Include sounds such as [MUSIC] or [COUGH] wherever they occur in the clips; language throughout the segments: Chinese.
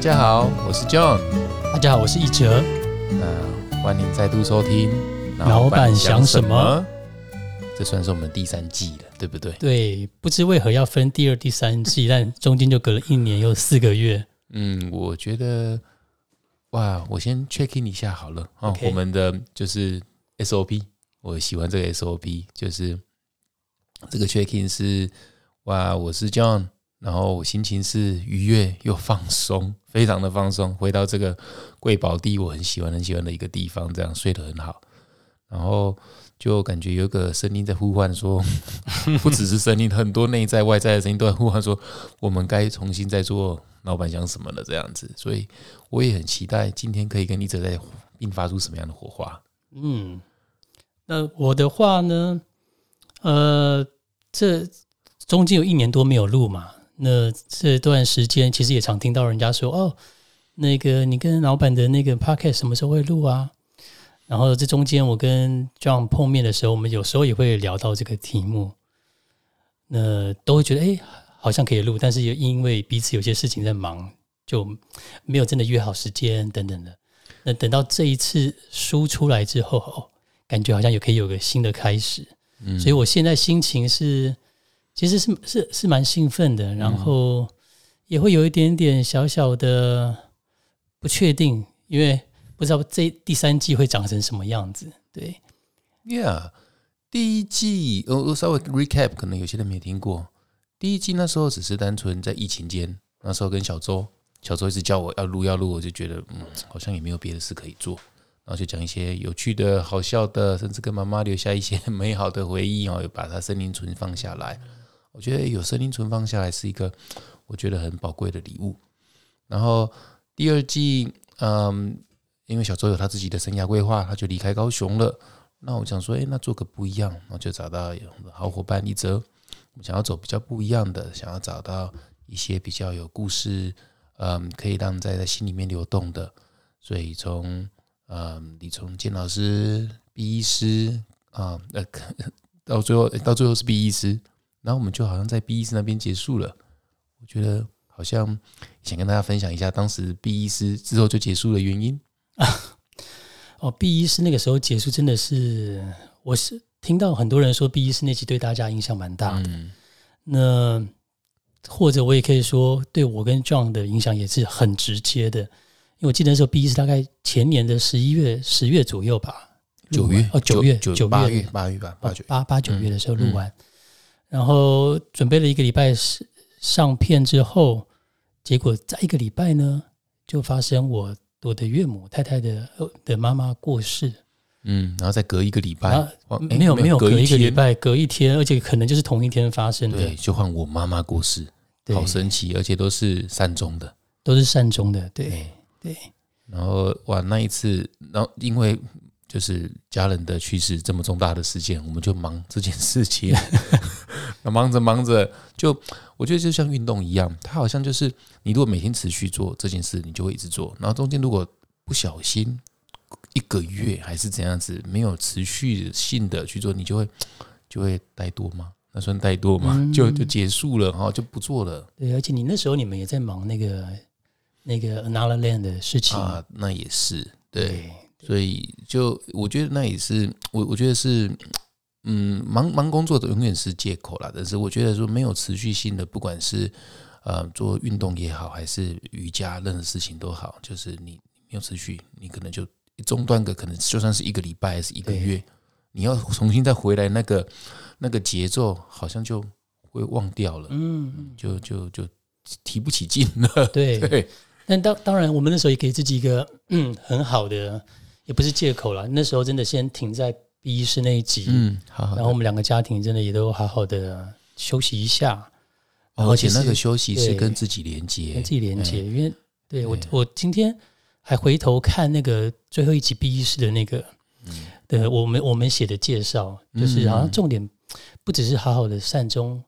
家好，我是 John。大家好，我是一哲。那欢迎再度收听。老板想什么？这算是我们第三季了，对不对？对，不知为何要分第二、第三季，[LAUGHS] 但中间就隔了一年又四个月。嗯，我觉得，哇，我先 check in 一下好了。哦，我们的就是 SOP，我喜欢这个 SOP，就是这个 check in 是哇，我是 John。然后我心情是愉悦又放松，[LAUGHS] 非常的放松。回到这个贵宝地，我很喜欢很喜欢的一个地方，这样睡得很好。然后就感觉有个声音在呼唤说，[LAUGHS] 不只是声音，很多内在外在的声音都在呼唤说，我们该重新再做老板想什么了这样子。所以我也很期待今天可以跟你者在并发出什么样的火花。嗯，那我的话呢，呃，这中间有一年多没有录嘛。那这段时间其实也常听到人家说哦，那个你跟老板的那个 podcast 什么时候会录啊？然后这中间我跟 John 碰面的时候，我们有时候也会聊到这个题目，那都会觉得哎，好像可以录，但是又因为彼此有些事情在忙，就没有真的约好时间等等的。那等到这一次书出来之后，哦，感觉好像也可以有个新的开始。嗯，所以我现在心情是。其实是是是蛮兴奋的，然后也会有一点点小小的不确定，因为不知道这第三季会长成什么样子。对，Yeah，第一季我我稍微 recap，可能有些人没听过。第一季那时候只是单纯在疫情间，那时候跟小周，小周一直叫我要录要录，我就觉得嗯，好像也没有别的事可以做，然后就讲一些有趣的、好笑的，甚至跟妈妈留下一些 [LAUGHS] 美好的回忆哦，又把它森林存放下来。我觉得有声音存放下来是一个我觉得很宝贵的礼物。然后第二季，嗯，因为小周有他自己的生涯规划，他就离开高雄了。那我想说，哎，那做个不一样，然后就找到好伙伴一泽，想要走比较不一样的，想要找到一些比较有故事，嗯，可以让在在心里面流动的。所以从，嗯，李从建老师、毕医师啊，那呃，[LAUGHS] 到最后到最后是毕医师。然后我们就好像在 B 医师那边结束了，我觉得好像想跟大家分享一下当时 B 医师之后就结束的原因。啊。[LAUGHS] 哦，B 医师那个时候结束真的是，我是听到很多人说 B 医师那集对大家影响蛮大的。那或者我也可以说，对我跟 John 的影响也是很直接的，因为我记得那时候 B 医师大概前年的十一月、十月左右吧，九月哦，九月、九月八月、八月吧，八九八八九月的时候录完。然后准备了一个礼拜上上片之后，结果在一个礼拜呢，就发生我我的岳母太太的的妈妈过世。嗯，然后再隔一个礼拜，没有没有隔一个礼拜，隔一天，而且可能就是同一天发生的。对，就换我妈妈过世，好神奇，而且都是善终的，都是善终的。对对。然后哇，那一次，然后因为。就是家人的去世这么重大的事件，我们就忙这件事情，那 [LAUGHS] 忙着忙着，就我觉得就像运动一样，它好像就是你如果每天持续做这件事，你就会一直做，然后中间如果不小心一个月还是怎样子没有持续性的去做，你就会就会怠惰吗？那算怠惰吗？就就结束了哈，就不做了。对，而且你那时候你们也在忙那个那个 Another Land 的事情啊，那也是对。所以，就我觉得那也是我，我觉得是，嗯，忙忙工作的永远是借口啦。但是我觉得说没有持续性的，不管是呃做运动也好，还是瑜伽，任何事情都好，就是你没有持续，你可能就中断个，可能就算是一个礼拜还是一个月，你要重新再回来，那个那个节奏好像就会忘掉了，嗯，就就就提不起劲了。对 [LAUGHS] 对，但当当然，我们那时候也给自己一个嗯很好的。也不是借口了，那时候真的先停在 B 室那一集，嗯，好，然后我们两个家庭真的也都好好的休息一下，而且那个休息是跟自己连接，跟自己连接，因为对我我今天还回头看那个最后一集 B 室的那个，嗯，的我们我们写的介绍，就是好像重点不只是好好的善终，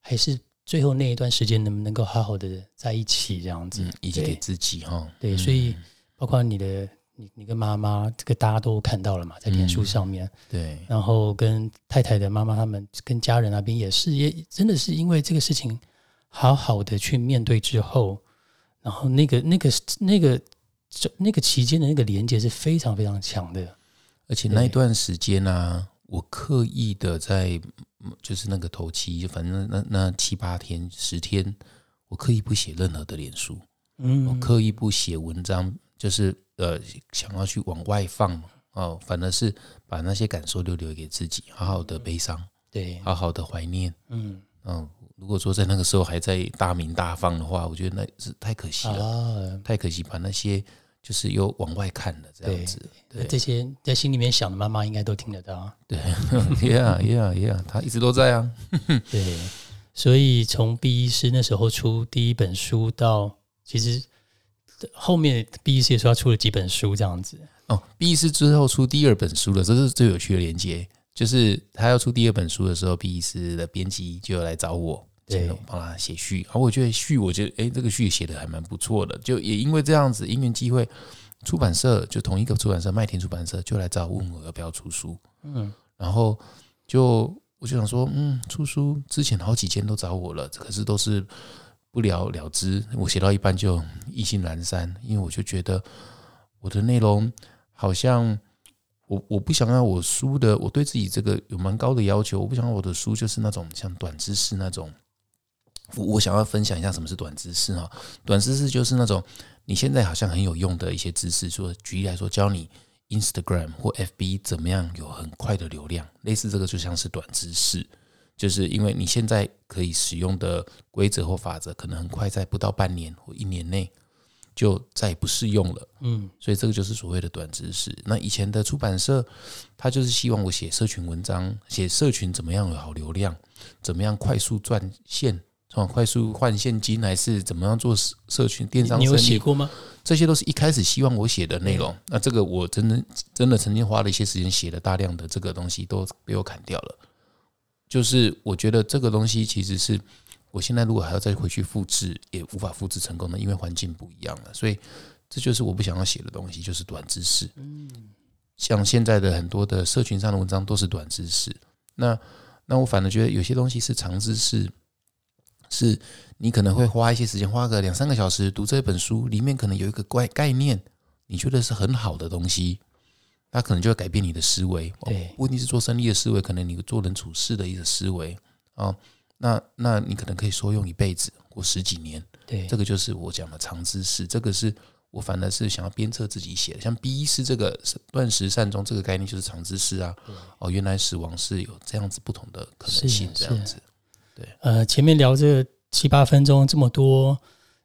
还是最后那一段时间能不能够好好的在一起这样子，以及给自己哈，对，所以包括你的。你你跟妈妈这个大家都看到了嘛，在脸书上面，对，然后跟太太的妈妈他们跟家人那边也是，也真的是因为这个事情好好的去面对之后，然后那个那个那个这那个期间的那个连接是非常非常强的。而且那一段时间呢、我刻意的在，嗯就是那个头七，反正那那七八天、十天，我刻意不写任何的脸书，嗯。我嗯，刻意不写文章，就是呃想要去往外放哦，反而是把那些感受都留给自己，好好的悲伤，对，好好的怀念。嗯嗯，如果说在那个时候还在大鸣大放的话，我觉得那是太可惜了，啊，太可惜，把那些就是又往外看了这样子。对这些在心里面想的，妈妈应该都听得到。对，[LAUGHS] Yeah Yeah Yeah，他一直都在啊。[LAUGHS] 对，所以从毕医师那时候出第一本书到其实后面毕医师也说他出了几本书这样子。哦，B 是之后出第二本书了，这是最有趣的连接。就是他要出第二本书的时候，B 斯的编辑就有来找我，对请我帮他写序。然后我觉得序，我觉得诶，这个序写的还蛮不错的。就也因为这样子，因缘机会，出版社就同一个出版社麦田出版社就来找我问我要不要出书。嗯，然后就我就想说，嗯，出书之前好几间都找我了，可是都是不了了之。我写到一半就意兴阑珊，因为我就觉得我的内容好像我我不想要我书的，我对自己这个有蛮高的要求，我不想要我的书就是那种像短知识那种。我想要分享一下什么是短知识哈，短知识就是那种你现在好像很有用的一些知识，说举例来说，教你 Instagram 或 FB 怎么样有很快的流量，类似这个就像是短知识，就是因为你现在可以使用的规则或法则，可能很快在不到半年或一年内就再也不适用了。嗯，所以这个就是所谓的短知识。那以前的出版社，他就是希望我写社群文章，写社群怎么样有好流量，怎么样快速赚现，从快速换现金，还是怎么样做社社群电商你有，写过吗？这些都是一开始希望我写的内容。那这个我真的真的曾经花了一些时间写了大量的这个东西，都被我砍掉了。就是我觉得这个东西其实是我现在如果还要再回去复制，也无法复制成功的，因为环境不一样了。所以这就是我不想要写的东西，就是短知识。像现在的很多的社群上的文章都是短知识，那那我反而觉得有些东西是长知识，是你可能会花一些时间，花个两三个小时读这本书，里面可能有一个概概念，你觉得是很好的东西，它可能就会改变你的思维。哦对不一定是做生意的思维，可能你做人处事的一个思维哦。那那你可能可以说用一辈子或十几年，对，这个就是我讲的长知识，这个是我反而是想要鞭策自己写的。像 B 医师这个断食善终这个概念就是长知识啊。哦，原来死亡是有这样子不同的可能性，这样子。对呃，前面聊这七八分钟这么多，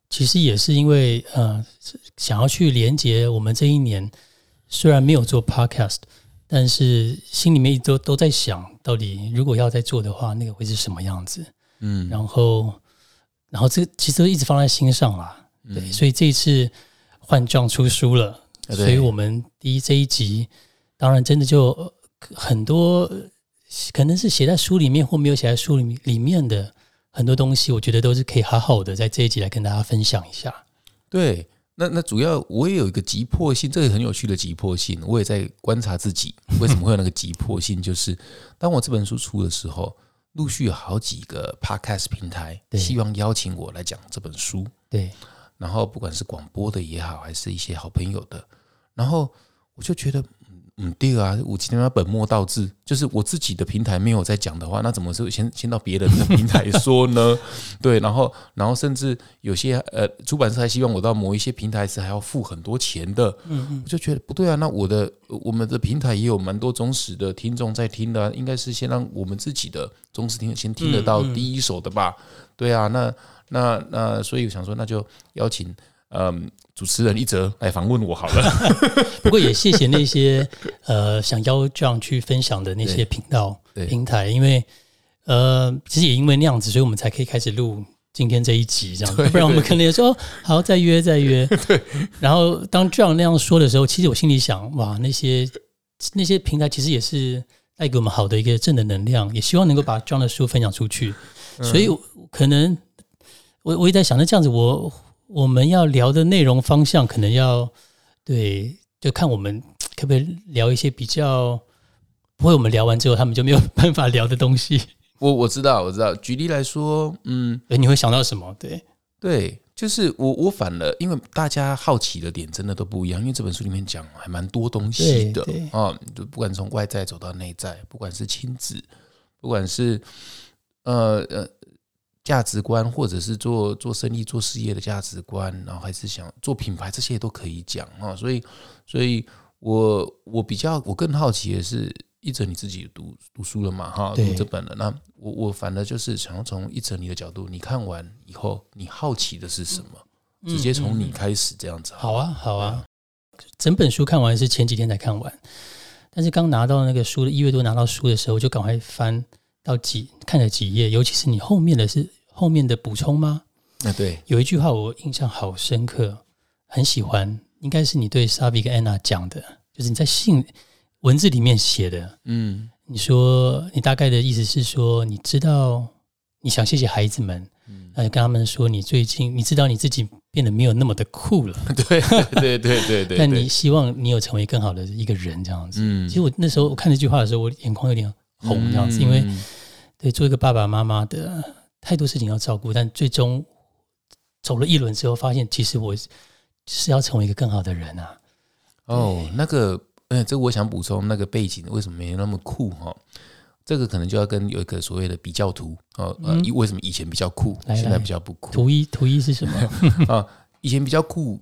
其实也是因为呃，想要去连接我们这一年虽然没有做 podcast，但是心里面一直都都在想，到底如果要再做的话，那个会是什么样子？嗯，然后，然后这其实都一直放在心上啦。对，所以这一次换状出书了，啊所以我们第一这一集，当然真的就呃很多呃可能是写在书里面或没有写在书里面里面的很多东西，我觉得都是可以好好的在这一集来跟大家分享一下。对，那那主要我也有一个急迫性，这个很有趣的急迫性，我也在观察自己为什么会有那个急迫性，就是当我这本书出的时候，陆续有好几个 podcast 平台希望邀请我来讲这本书，对，然后不管是广播的也好，还是一些好朋友的，然后我就觉得。嗯，第二啊，我今天要本末倒置，就是我自己的平台没有在讲的话，那怎么是先先到别人的平台说呢？[LAUGHS] 对，然后然后甚至有些呃出版社还希望我到某一些平台是还要付很多钱的，嗯嗯，我就觉得不对啊，那我的我们的平台也有蛮多忠实的听众在听的啊、应该是先让我们自己的忠实听众先听得到第一手的吧？对啊，那那那所以我想说，那就邀请嗯主持人一泽来访问我好了。[LAUGHS] 不过也谢谢那些呃想邀 John 去分享的那些频道平台，因为呃其实也因为那样子，所以我们才可以开始录今天这一集这样，对不然我们可能也说哦好再约再约。[LAUGHS] 对。然后当这样那样说的时候，其实我心里想哇，那些那些平台其实也是带给我们好的一个正的能量，也希望能够把 John 的书分享出去。所以我可能我我也在想，那这样子我我们要聊的内容方向可能要对，就看我们 [TSK] 可不可以聊一些比较不会我们聊完之后他们就没有办法聊的东西。我我知道，我知道。举例来说，嗯，对，你会想到什么？对，对，就是我我反了，因为大家好奇的点真的都不一样，因为这本书里面讲还蛮多东西的啊，就不管从外在走到内在，不管是亲子，不管是呃呃价值观，或者是做做生意、做事业的价值观，然后还是想做品牌，这些都可以讲啊。所以，所以我我比较我更好奇的是，一哲你自己读读书了嘛？哈，读这本了。那我我反而就是想要从一哲你的角度，你看完以后，你好奇的是什么？直接从你开始这样子。好啊，好啊。整本书看完是前几天才看完，但是刚拿到那个书的一月多拿到书的时候，就赶快翻到几看了几页，尤其是你后面的是后面的补充吗？那对，有一句话我印象好深刻，很喜欢，应该是你对 Sabi 跟 Anna 讲的，就是你在信文字里面写的。嗯你说你大概的意思是说，你知道你想谢谢孩子们，嗯，那就跟他们说，你最近你知道你自己变得没有那么的酷了，[LAUGHS] 对对对对对。[LAUGHS] 但你希望你有成为更好的一个人，这样子。嗯其实我那时候我看这句话的时候，我眼眶有点红，这样子，因为嗯对做一个爸爸妈妈的太多事情要照顾，但最终走了一轮之后，发现其实我是要成为一个更好的人啊。哦，那个，嗯，这个我想补充，那个背景为什么没那么酷哈？这个可能就要跟有一个所谓的比较图哦，呃，嗯为什么以前比较酷，来现在比较不酷图一图一是什么？[LAUGHS] 啊？以前比较酷，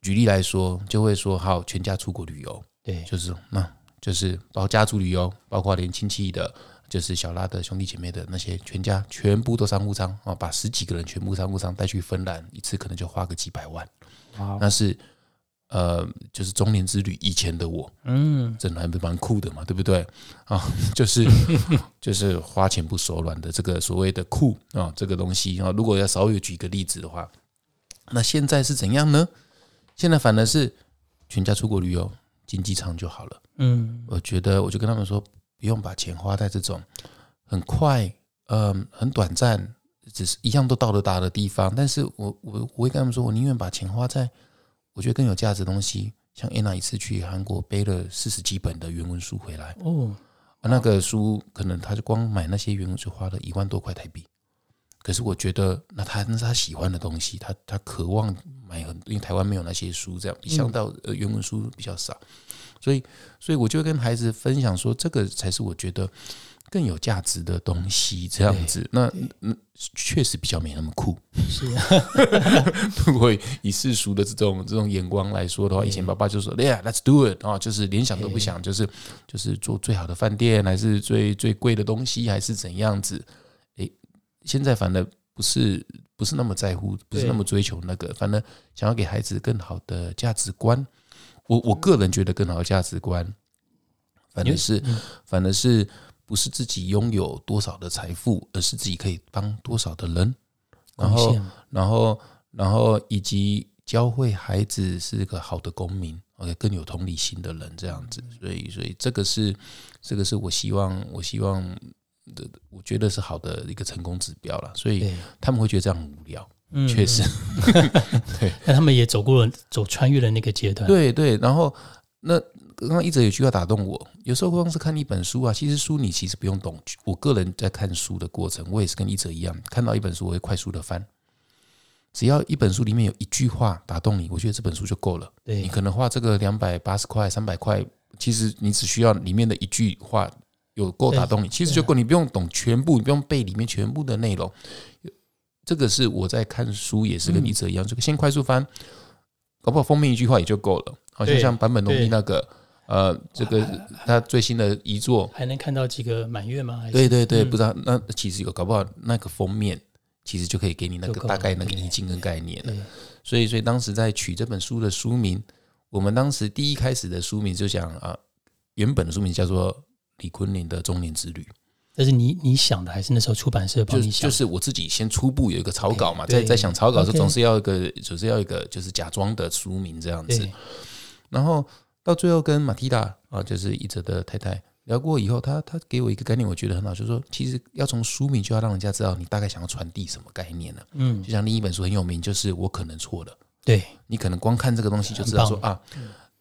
举例来说，就会说好，全家出国旅游，对，就是那就是包括家族旅游，包括连亲戚的，就是小拉的兄弟姐妹的那些全家全部都商务舱啊，把十几个人全部商务舱带去芬兰，一次可能就花个几百万，好，那是呃，就是中年之旅以前的我，嗯，真的还蛮酷的嘛，对不对啊？[LAUGHS] 就是 [LAUGHS] 就是花钱不手软的这个所谓的酷啊，这个东西啊，如果要稍微举一个例子的话，那现在是怎样呢？现在反而是全家出国旅游，经济舱就好了。嗯，我觉得我就跟他们说，不用把钱花在这种很快、嗯、很短暂，只是一样都到得达的地方。但是我我我会跟他们说，我宁愿把钱花在我觉得更有价值的东西。像 Anna 一次去韩国背了四十几本的原文书回来，哦，啊那个书可能他就光买那些原文书花了一万多块台币。可是我觉得，那他那是他喜欢的东西，他他渴望买很，因为台湾没有那些书，这样一想到呃原文书比较少，所以所以我就跟孩子分享说，这个才是我觉得更有价值的东西，这样子。那嗯，确实比较没那么酷。是啊，[LAUGHS] 如果以世俗的这种这种眼光来说的话，以前爸爸就说，Yeah，let's do it 啊，就是连想都不想，就是就是做最好的饭店，还是最最贵的东西，还是怎样子？诶，现在反而不是不是那么在乎，不是那么追求那个，反正想要给孩子更好的价值观。我我个人觉得更好的价值观，反而是反而是不是自己拥有多少的财富，而是自己可以帮多少的人，然后然后，然后以及教会孩子是个好的公民，OK，更有同理心的人，这样子。所以，所以这个是这个是我希望，我希望的，我觉得是好的一个成功指标了。所以，他们会觉得这样很无聊，嗯确实，[LAUGHS] 对。那他们也走过了，走穿越了那个阶段。对对。然后那刚刚一直有句话打动我，有时候光是看一本书啊，其实书你其实不用懂。我个人在看书的过程，我也是跟一哲一样，看到一本书我会快速的翻。只要一本书里面有一句话打动你，我觉得这本书就够了。对你可能花这个两百八十块、三百块，其实你只需要里面的一句话有够打动你，其实就够，你不用懂全部，你不用背里面全部的内容。这个是我在看书，也是跟一哲一样，这个先快速翻，搞不好封面一句话也就够了。好像像坂本龙对一那个，呃，这个他最新的遗作，还能看到几个满月吗？对对对，嗯不知道那其实有搞不好那个封面其实就可以给你那个大概那个意境跟概念了。所以，所以当时在取这本书的书名，我们当时第一开始的书名就讲啊，原本的书名叫做李坤林的中年之旅，这是你你想的，还是那时候出版社帮就你想。的？就是我自己先初步有一个草稿嘛在在想草稿的时候，总是要一个总是要一个就是假装的书名这样子，，然后到最后跟马蒂达啊，就是一哲的太太聊过以后，她她给我一个概念，我觉得很好，就是说其实要从书名就要让人家知道你大概想要传递什么概念了。嗯，就像另一本书很有名，就是我可能错了。对，你可能光看这个东西就知道说啊，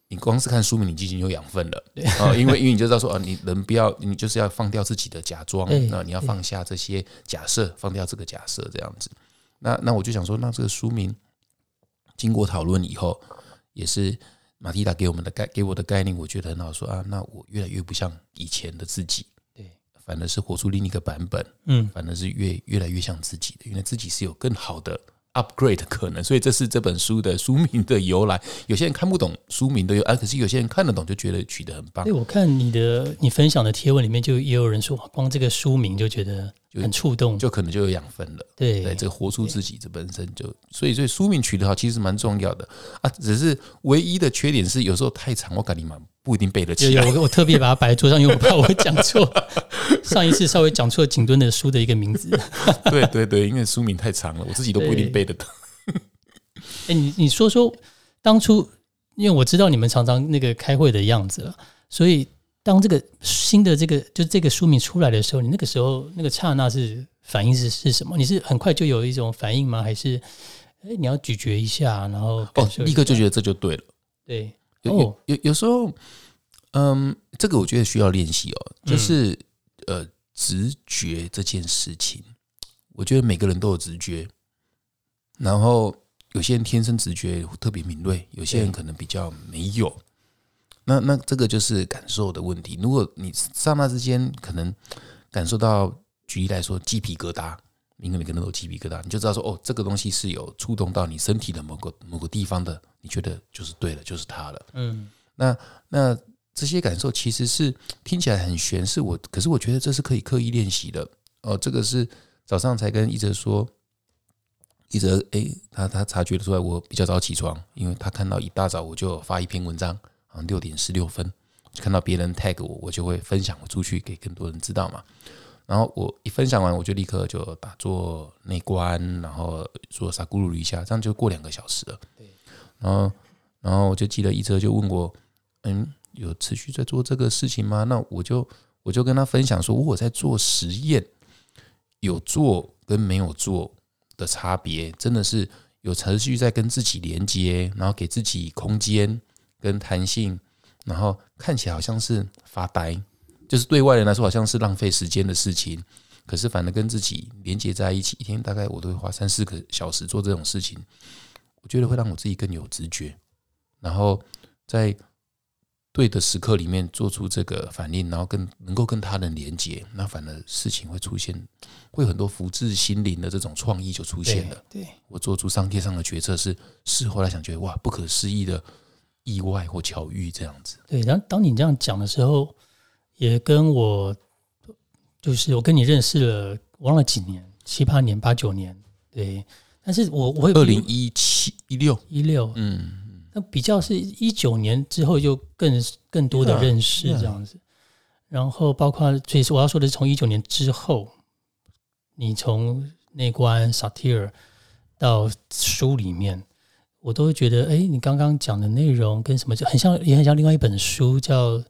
你光是看书名，你就已经有养分了啊，[LAUGHS] 因为因为你就知道说啊，你人不要，你就是要放掉自己的假装，对那你要放下这些假设，放掉这个假设这样子。那那我就想说，那这个书名经过讨论以后，也是马蒂达给我们的概给我的概念，我觉得很好说啊。那我越来越不像以前的自己，对，反而是活出另一个版本，嗯，反而是越越来越像自己的，因为自己是有更好的 upgrade 的可能，所以这是这本书的书名的由来。有些人看不懂书名的由，啊，可是有些人看得懂，就觉得取得很棒对，。我看你的你分享的贴文里面，就也有人说，光这个书名就觉得很触动。就可能就有养分了。对对，这个活出自己，这本身就，所以所以书名取得好，其实蛮重要的啊。只是唯一的缺点是，有时候太长，我感觉蛮不一定背得有起来。有我我特别把它摆在桌上，因为我怕我会讲错。[LAUGHS] 上一次稍微讲错景敦的书的一个名字。[LAUGHS] 对对对，因为书名太长了，我自己都不一定背得到。[LAUGHS] 哎，你你说说当初，因为我知道你们常常那个开会的样子了，所以当这个新的这个就这个书名出来的时候，你那个时候那个刹那是反应是是什么？你是很快就有一种反应吗？还是哎你要咀嚼一下，然后哦立刻就觉得这就对了。对有有有时候，嗯，这个我觉得需要练习哦，就是、呃，直觉这件事情，我觉得每个人都有直觉，然后有些人天生直觉特别敏锐，有些人可能比较没有。那那这个就是感受的问题。如果你刹那之间可能感受到，举例来说，鸡皮疙瘩，每个人可能都有鸡皮疙瘩，你就知道说，哦，这个东西是有触动到你身体的某个某个地方的，你觉得就是对了，就是它了。嗯那那这些感受其实是听起来很玄，是我，可是我觉得这是可以刻意练习的。哦，这个是早上才跟一哲说，一哲诶，他他察觉得出来我比较早起床，因为他看到一大早我就发一篇文章，好像六点十六分，看到别人 tag 我，我就会分享出去给更多人知道嘛。然后我一分享完，我就立刻就打坐内观，然后做萨咕噜一下，这样就过两个小时了。然后然后我就记得一哲就问我，嗯，有持续在做这个事情吗？那我就我就跟他分享说，我在做实验，有做跟没有做的差别，真的是有持续在跟自己连接，然后给自己空间跟弹性，然后看起来好像是发呆，就是对外人来说好像是浪费时间的事情。可是反而跟自己连接在一起，一天大概我都会花三四个小时做这种事情，我觉得会让我自己更有直觉，然后在对的时刻里面做出这个反应，然后跟能够跟他人连接，那反而事情会出现，会有很多福至心灵的这种创意就出现了。对，我做出商业上的决策是事后来想，觉得哇，不可思议的意外或巧遇这样子。对，然后当你这样讲的时候，也跟我就是我跟你认识了，忘了几年，七八年、八九年，对。但是我我会二零一七一六，一六，嗯，那比较是一九年之后就更更多的认识.这样子。然后包括，所以是我要说的是，从一九年之后，你从内观 satir 到书里面，我都会觉得，哎，你刚刚讲的内容跟什么就很像，也很像另外一本书叫《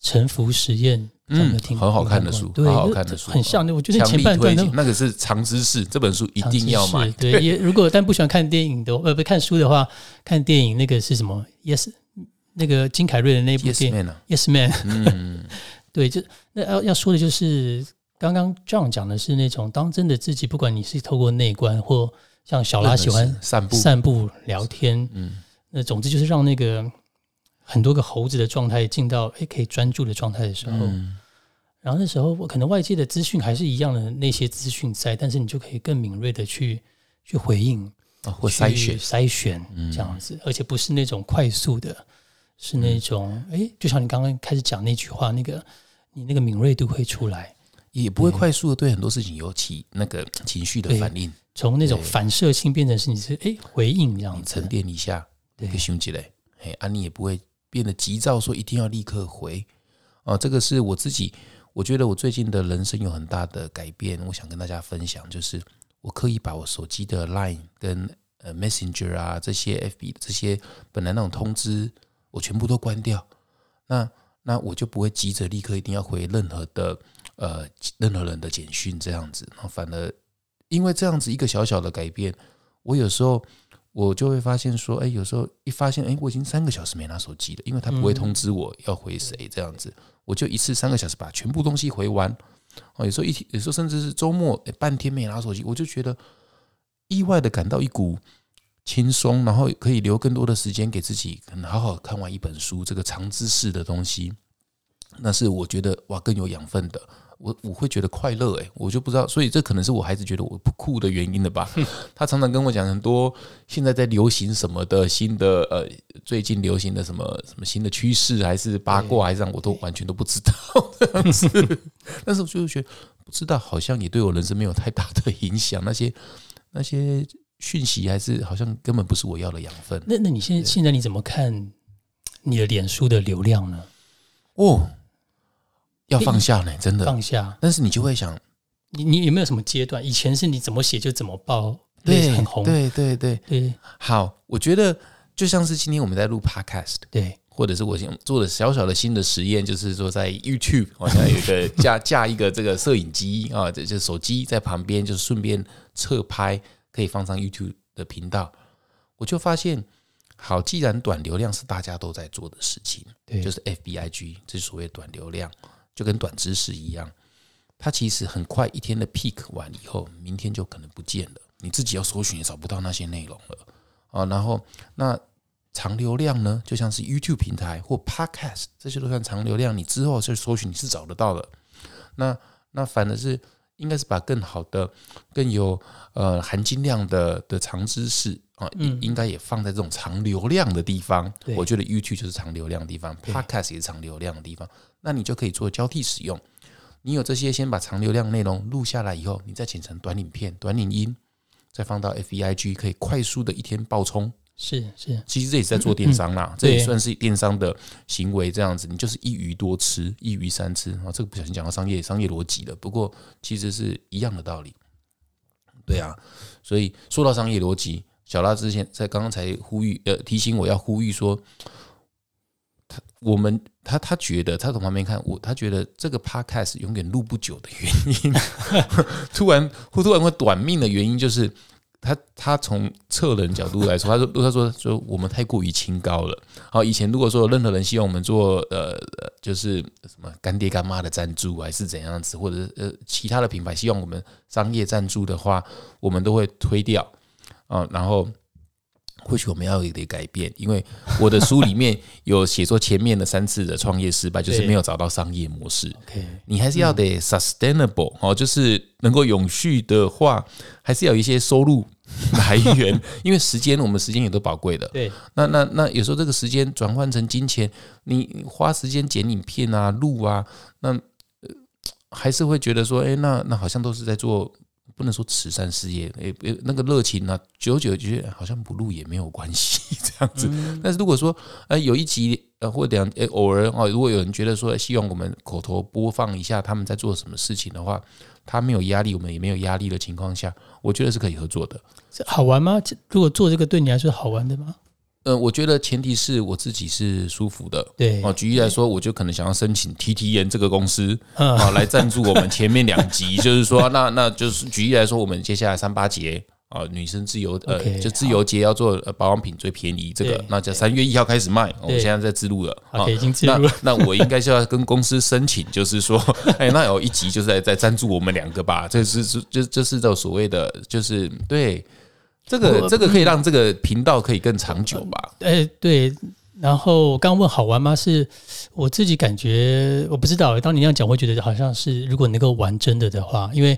沉浮实验》，不知道有没有听？很好看的书对，好好看的书很像。我觉得前半段那个是长知识，这本书一定要买。对，也如果但不喜欢看电影的，呃，不看书的话，看电影那个是什么？Yes，那个金凯瑞的那部电影，Yes Man，嗯，[LAUGHS] 对，就那要要说的就是，刚刚 John 讲的是那种，当真的自己，不管你是透过内观或像小拉喜欢散步，散步聊天，嗯，那总之就是让那个很多个猴子的状态进到诶可以专注的状态的时候，嗯。然后那时候我可能外界的资讯还是一样的那些资讯在，但是你就可以更敏锐的去去回应啊或筛选，筛选嗯。这样子，而且不是那种快速的，是那种哎、诶就像你刚刚开始讲那句话，那个你那个敏锐度会出来，也不会快速的对很多事情有起那个情绪的反应，从那种反射性变成是你是哎、诶回应这样子沉，淀一下，对可以想起来，嘿，啊，你也不会变得急躁，说一定要立刻回。哦，这个是我自己，我觉得我最近的人生有很大的改变，我想跟大家分享，就是我刻意把我手机的 Line 跟呃 Messenger 啊这些 FB 这些本来那种通知，我全部都关掉。那那我就不会急着立刻一定要回任何的呃任何人的简讯这样子，然后反而因为这样子一个小小的改变，我有时候我就会发现说，哎，有时候一发现，哎，我已经三个小时没拿手机了，因为他不会通知我要回谁这样子，我就一次三个小时把全部东西回完。哦，有时候一天，有时候甚至是周末，哎，半天没拿手机，我就觉得意外的感到一股轻松，然后可以留更多的时间给自己，可能好好看完一本书，这个长知识的东西，那是我觉得哇更有养分的。我我会觉得快乐诶，我就不知道，所以这可能是我孩子觉得我不酷的原因了吧？[LAUGHS] 他常常跟我讲很多现在在流行什么的新的呃，最近流行的什么什么新的趋势，还是八卦，还是让我都完全都不知道这样子。[LAUGHS] 但是我就觉得不知道，好像也对我人生没有太大的影响。那些那些讯息，还是好像根本不是我要的养分。那那你现在现在你怎么看你的脸书的流量呢？哦。要放下呢，真的放下。但是你就会想，你你有没有什么阶段？以前是你怎么写就怎么报，对，很红，对对对对。好，我觉得就像是今天我们在录 Podcast，对，或者是我想做的小小的新的实验，就是说在 YouTube 好像有一个 [LAUGHS] 架架一个这个摄影机啊，这这手机在旁边，就是顺便侧拍，可以放上 YouTube 的频道。我就发现，好，既然短流量是大家都在做的事情，对，就是 FBIG，这是所谓短流量。就跟短知识一样，它其实很快一天的 peak 完以后，明天就可能不见了。你自己要搜寻也找不到那些内容了啊。然后那长流量呢，就像是 YouTube 平台或 Podcast，这些都算长流量。你之后去搜寻你是找得到的。那那反而是应该是把更好的、更有呃含金量的的长知识啊，应应该也放在这种长流量的地方。我觉得 YouTube 就是长流量的地方，Podcast 也是长流量的地方。那你就可以做交替使用。你有这些，先把长流量内容录下来以后，你再剪成短影片、短影音，再放到 F E I G，可以快速的一天爆冲。是是，其实这也是在做电商啦，[LAUGHS] 这也算是电商的行为。这样子，你就是一鱼多吃，一鱼三吃啊。这个不小心讲到商业商业逻辑了，不过其实是一样的道理。对啊，所以说到商业逻辑，小拉之前在刚刚才呼吁呃提醒我要呼吁说。我们他他觉得他从旁边看我，他觉得这个 podcast 永远录不久的原因，[LAUGHS] 突然会突然会短命的原因，就是他他从策人角度来说，他说他说说我们太过于清高了。好，以前如果说任何人希望我们做呃就是什么干爹干妈的赞助，还是怎样子，或者呃其他的品牌希望我们商业赞助的话，我们都会推掉啊，然后。或许我们要有一点改变，因为我的书里面有写说前面的三次的创业失败，就是没有找到商业模式。你还是要得 sustainable 哦，就是能够永续的话，还是要有一些收入来源。[LAUGHS] 因为时间，我们时间也都宝贵的。对，那那那有时候这个时间转换成金钱，你花时间剪影片啊、录啊，那还是会觉得说，哎，那那好像都是在做。不能说慈善事业，诶诶，那个热情呢，久久觉得好像不录也没有关系这样子。但是如果说，呃，有一集呃或两，诶，偶尔哦，如果有人觉得说希望我们口头播放一下他们在做什么事情的话，他没有压力，我们也没有压力的情况下，我觉得是可以合作的。好玩吗？如果做这个对你来说好玩的吗？嗯，我觉得前提是我自己是舒服的。对哦，举例来说，我就可能想要申请 T T N 这个公司啊来赞助我们前面两集，[LAUGHS] 就是说，那那就是举例来说，我们接下来三八节啊，女生自由呃，就自由节要做保养品最便宜这个，那就三月一号开始卖，我们现在在自录了啊，已经自录了。那我应该是要跟公司申请，就是说，[LAUGHS] 哎，那有一集就是在在赞助我们两个吧，这是是就这是这所谓的就是对。这个这个可以让这个频道可以更长久吧？哎，对。然后我刚问好玩吗？是我自己感觉，我不知道。当你那样讲，会觉得好像是如果能够玩真的的话，因为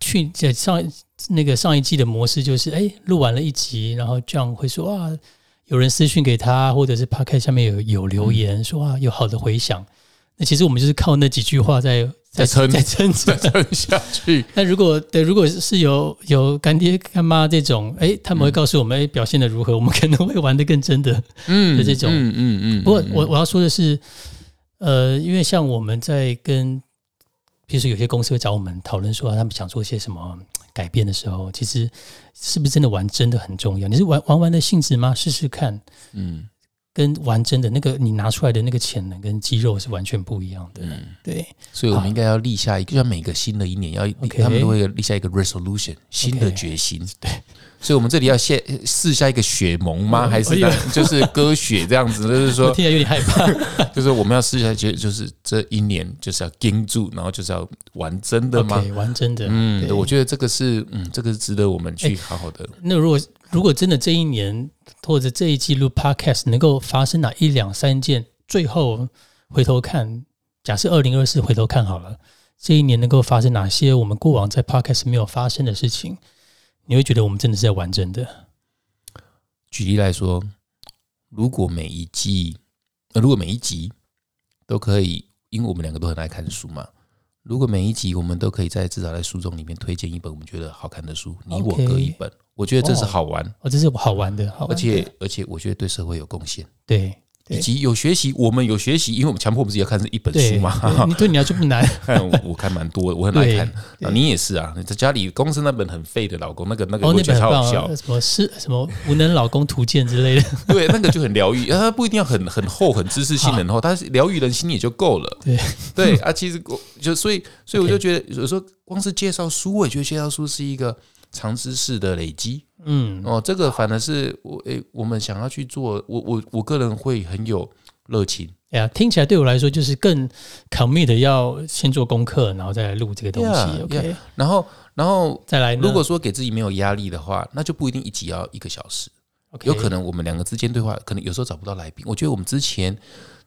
去在上那个上一季的模式就是，哎，录完了一集，然后这样会说啊，有人私讯给他，或者是 p 开下面有有留言说啊，有好的回响。那其实我们就是靠那几句话在。在撑在撑在撑下去。那如果对，如果是有有干爹干妈这种，哎，他们会告诉我们，哎，表现的如何，我们可能会玩的更真的。嗯，的这种，嗯嗯嗯。不过我我要说的是，呃，因为像我们在跟，比如说有些公司会找我们讨论说，他们想做些什么改变的时候，其实是不是真的玩真的很重要？你是玩玩玩的性质吗？试试看，嗯。跟玩真的那个你拿出来的那个潜能跟肌肉是完全不一样的，嗯，对，所以我们应该要立下一个，就像每个新的一年要，他们都会立下一个 resolution，新的决心，[LAUGHS] 对。所以，我们这里要先试下一个血盟吗？还是 [LAUGHS] 就是割血这样子？就是说，听起来有点害怕。[LAUGHS] 就是我们要试下，就就是这一年就是要盯住，然后就是要玩真的吗？玩真的。嗯，我觉得这个是，嗯，这个是值得我们去好好的。那如果如果真的这一年或者这一季录 podcast 能够发生哪一两三件，最后回头看，假设二零二四回头看好了，这一年能够发生哪些我们过往在 podcast 没有发生的事情，你会觉得我们真的是在完整的。举例来说，如果每一季，呃，如果每一集都可以，因为我们两个都很爱看书嘛。如果每一集我们都可以在至少在书中里面推荐一本我们觉得好看的书，你我各一本，我觉得这是好玩，哦，这是好玩的，好玩的而且而且我觉得对社会有贡献，对对以及有学习。我们有学习，因为我们强迫不是要看这一本对书嘛。对 [LAUGHS] 你对你来说不难，看我我看蛮多的，我很爱对看。啊，你也是啊，你在家里公司那本很废的老公，那个那个哦，我觉得超好笑啊，。什么是什么无能老公图鉴之类的，[LAUGHS] 对，那个就很疗愈，啊，它不一定要很很厚、很知识性的很厚，但是疗愈人心也就够了。对对啊，其实我就所以所以我就觉得有时候光是介绍书，我也觉得介绍书是一个长知识的累积。嗯，哦，这个反而是我诶，我们想要去做，我我我个人会很有热情。哎呀，听起来对我来说就是更 commit 要先做功课，然后再来录这个东西。Yeah, OK，然后然后再来，如果说给自己没有压力的话，那就不一定一集要一个小时。OK 有可能我们两个之间对话，可能有时候找不到来宾。我觉得我们之前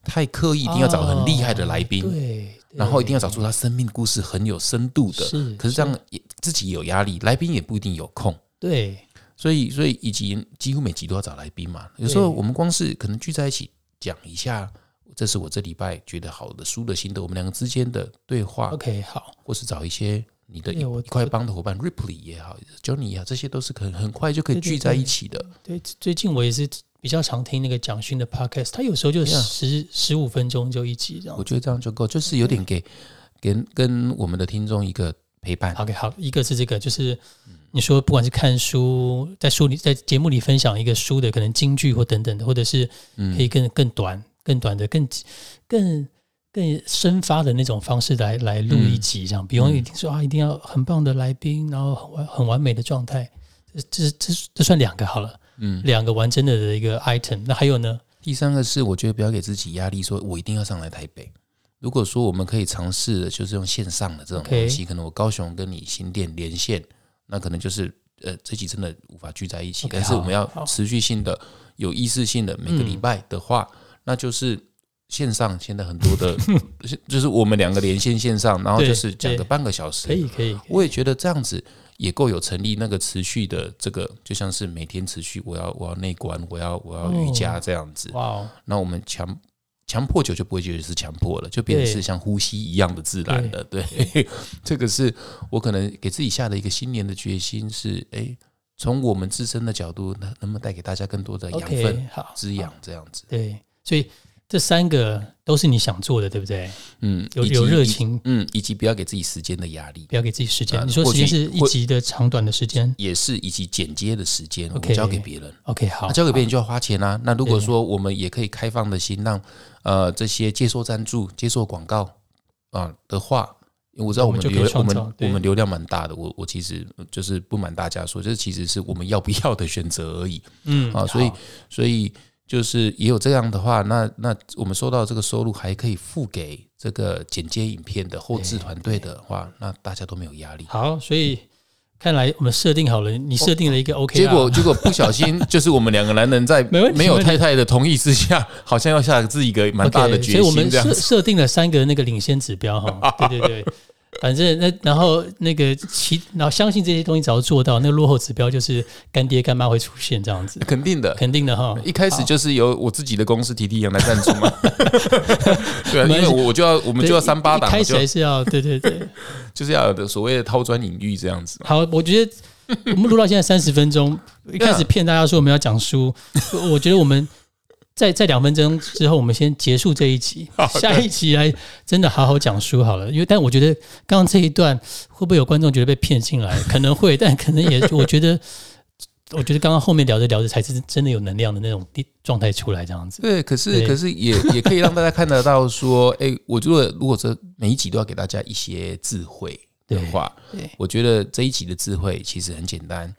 太刻意，一定要找很厉害的来宾，哦对，然后一定要找出他生命故事很有深度的。是可是这样也自己也有压力，来宾也不一定有空。对所以，所以以及几乎每集都要找来宾嘛。有时候我们光是可能聚在一起讲一下，这是我这礼拜觉得好的书的心得，我们两个之间的对话，，OK，好，或是找一些你的一块帮的伙伴，Ripley 也好，Johnny 也好，这些都是可能很快就可以聚在一起的。对，最近我也是比较常听那个蒋勋的 podcast，他有时候就十十五分钟就一集这样我。觉得这样就够，就是有点给给跟我们的听众一个陪伴。OK，好，一个是这个，就是你说不管是看书，在书里在节目里分享一个书的可能金句或等等的，或者是嗯可以更更短、更短的、更更更深发的那种方式来来录一集，这样不用一定说啊，一定要很棒的来宾，然后很完很完美的状态。这这这这算两个好了，嗯，两个完整的的一个 item。那还有呢？第三个是，我觉得不要给自己压力，说我一定要上来台北。如果说我们可以尝试的，就是用线上的这种东西可能我高雄跟你新店连线，那可能就是呃这集真的无法聚在一起但是我们要持续性的、有意识性的，每个礼拜的话，那就是线上现在很多的，[LAUGHS] 就是我们两个连线线上，然后就是讲个半个小时，可以可以，我也觉得这样子也够有成立那个持续的这个，就像是每天持续，我要我要内观，我要我要瑜伽这样子。哇哦，那我们强强迫久就不会觉得是强迫了，就变成是像呼吸一样的自然了。对，[LAUGHS] 这个是我可能给自己下的一个新年的决心是，哎，从我们自身的角度，能能不能带给大家更多的养分、好，滋养这样子？对，所以这三个都是你想做的，对不对？嗯，有有热，情，嗯，以及不要给自己时间的压力。不要给自己时间。啊你说时间是一集的长短的时间也是以及剪接的时间，我 OK 交给别人。？OK，好那，交给别人就要花钱啊。那如果对说我们也可以开放的心，让呃这些接受赞助、接受广告啊的话，因为我知道我们流我们我们流量蛮大的。我我其实就是不瞒大家说，这其实是我们要不要的选择而已嗯啊。所以所以就是也有这样的话，那那我们收到这个收入还可以付给这个剪接影片的后置团队的话，那大家都没有压力。好，所以看来我们设定好了，你设定了一个 OK，结果结果不小心，就是我们两个男人在 [LAUGHS] 没有太太的同意之下，好像要下自己一个蛮大的决所以我们。设设定了三个那个领先指标哈，对对对。反正那然后那个其然后相信这些东西只要做到，那个落后指标就是干爹干妈会出现这样子，肯定的，肯定的哈。一开始就是由我自己的公司提提羊来赞助嘛。[LAUGHS] 对啊，因为我我就要我们就要三八档，一开始是要对对对。[LAUGHS] 就是要有的所谓的抛砖引玉这样子。好，我觉得我们录到现在三十分钟，[LAUGHS] 一开始骗大家说我们要讲书，我觉得我们在在两分钟之后，我们先结束这一集，下一集来真的好好讲书好了。因为但我觉得刚刚这一段会不会有观众觉得被骗进来？可能会，但可能也我觉得。我觉得刚刚后面聊着聊着才是真的有能量的那种状态出来，这样子。对，可是可是也也可以让大家看得到说，哎，我觉得如果这每一集都要给大家一些智慧的话，对我觉得这一集的智慧其实很简单，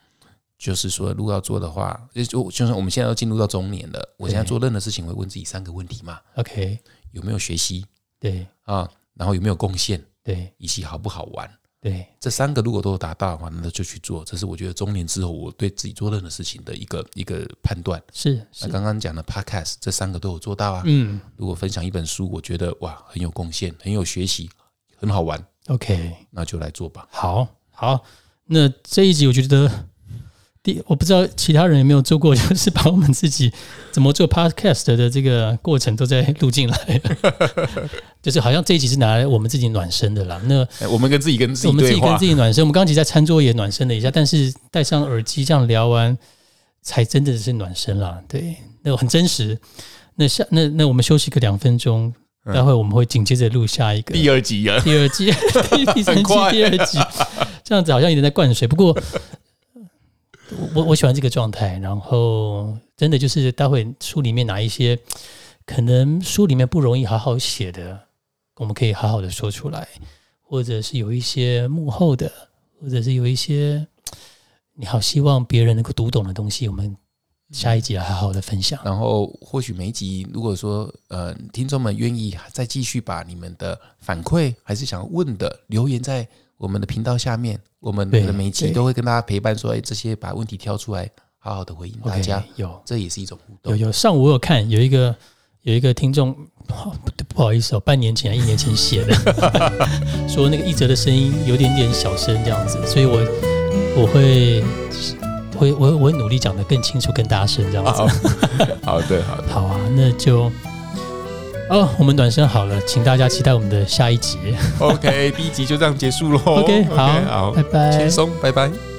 就是说如果要做的话，就就就像我们现在要进入到中年了，我现在做任何事情会问自己三个问题嘛：OK，有没有学习对啊？然后有没有贡献，对以及好不好玩？对，这三个如果都有达到的话，那就去做。这是我觉得中年之后我对自己做任何事情的一个一个判断。是那是，刚刚讲的 podcast 这三个都有做到啊。嗯如果分享一本书，我觉得哇很有贡献，很有学习，很好玩，，OK，那就来做吧。好好，那这一集我觉得第我不知道其他人有没有做过，[LAUGHS] 就是把我们自己怎么做 podcast 的这个过程都在录进来，[LAUGHS] 就是好像这一集是拿来我们自己暖身的啦。那哎我们跟自己跟自己我们自己跟自己暖身，我们刚刚其实在餐桌也暖身了一下，但是戴上耳机这样聊完，才真的是暖身啦。对，那很真实。那下那那我们休息个两分钟，嗯待会我们会紧接着录下一个第二集啊，第二集、第 [LAUGHS] 第三季、很快第二集，这样子好像有点在灌水。不过，我我喜欢这个状态。然后，真的就是待会书里面拿一些可能书里面不容易好好写的，我们可以好好的说出来，或者是有一些幕后的，或者是有一些你好希望别人能够读懂的东西，我们下一集来好好的分享。然后或许每一集，如果说呃听众们愿意再继续把你们的反馈还是想问的留言在我们的频道下面，我们对的每一集对都会跟大家陪伴说，哎，这些把问题挑出来，好好的回应大家，有这也是一种互动。有有，上午我有看有一个有一个听众，哦不不好意思哦，半年前、一年前写的，[LAUGHS] 说那个一哲的声音有点点小声这样子，所以我我会会我我会努力讲得更清楚、更大声这样子。好，好的，好的，[LAUGHS] 好啊，那就哦，我们暖身好了，请大家期待我们的下一集。OK，第一集就这样结束喽。OK，好，好，拜拜轻。松，拜拜。